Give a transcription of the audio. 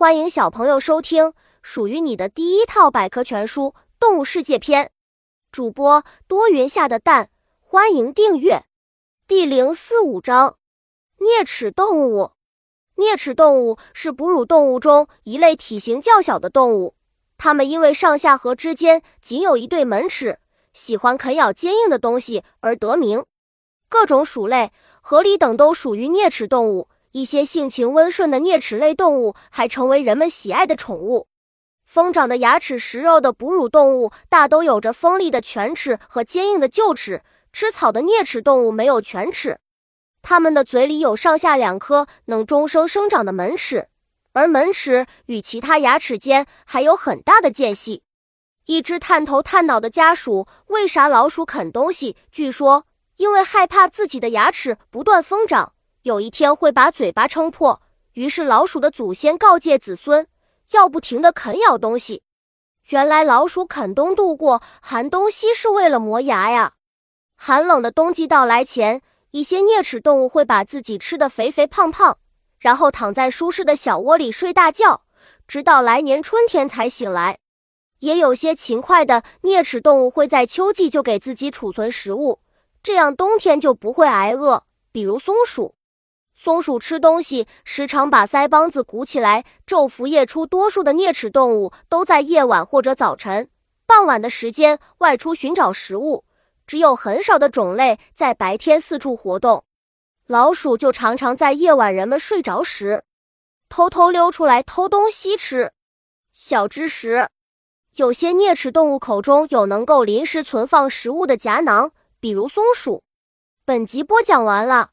欢迎小朋友收听属于你的第一套百科全书《动物世界篇》。主播多云下的蛋，欢迎订阅。第零四五章：啮齿动物。啮齿动物是哺乳动物中一类体型较小的动物，它们因为上下颌之间仅有一对门齿，喜欢啃咬坚硬的东西而得名。各种鼠类、河狸等都属于啮齿动物。一些性情温顺的啮齿类动物还成为人们喜爱的宠物。疯长的牙齿食肉的哺乳动物大都有着锋利的犬齿和坚硬的臼齿，吃草的啮齿动物没有犬齿，它们的嘴里有上下两颗能终生生长的门齿，而门齿与其他牙齿间还有很大的间隙。一只探头探脑的家鼠为啥老鼠啃东西？据说因为害怕自己的牙齿不断疯长。有一天会把嘴巴撑破，于是老鼠的祖先告诫子孙要不停地啃咬东西。原来老鼠啃冬度过寒冬期是为了磨牙呀。寒冷的冬季到来前，一些啮齿动物会把自己吃得肥肥胖胖，然后躺在舒适的小窝里睡大觉，直到来年春天才醒来。也有些勤快的啮齿动物会在秋季就给自己储存食物，这样冬天就不会挨饿。比如松鼠。松鼠吃东西时常把腮帮子鼓起来，昼伏夜出。多数的啮齿动物都在夜晚或者早晨、傍晚的时间外出寻找食物，只有很少的种类在白天四处活动。老鼠就常常在夜晚人们睡着时，偷偷溜出来偷东西吃。小知识：有些啮齿动物口中有能够临时存放食物的夹囊，比如松鼠。本集播讲完了。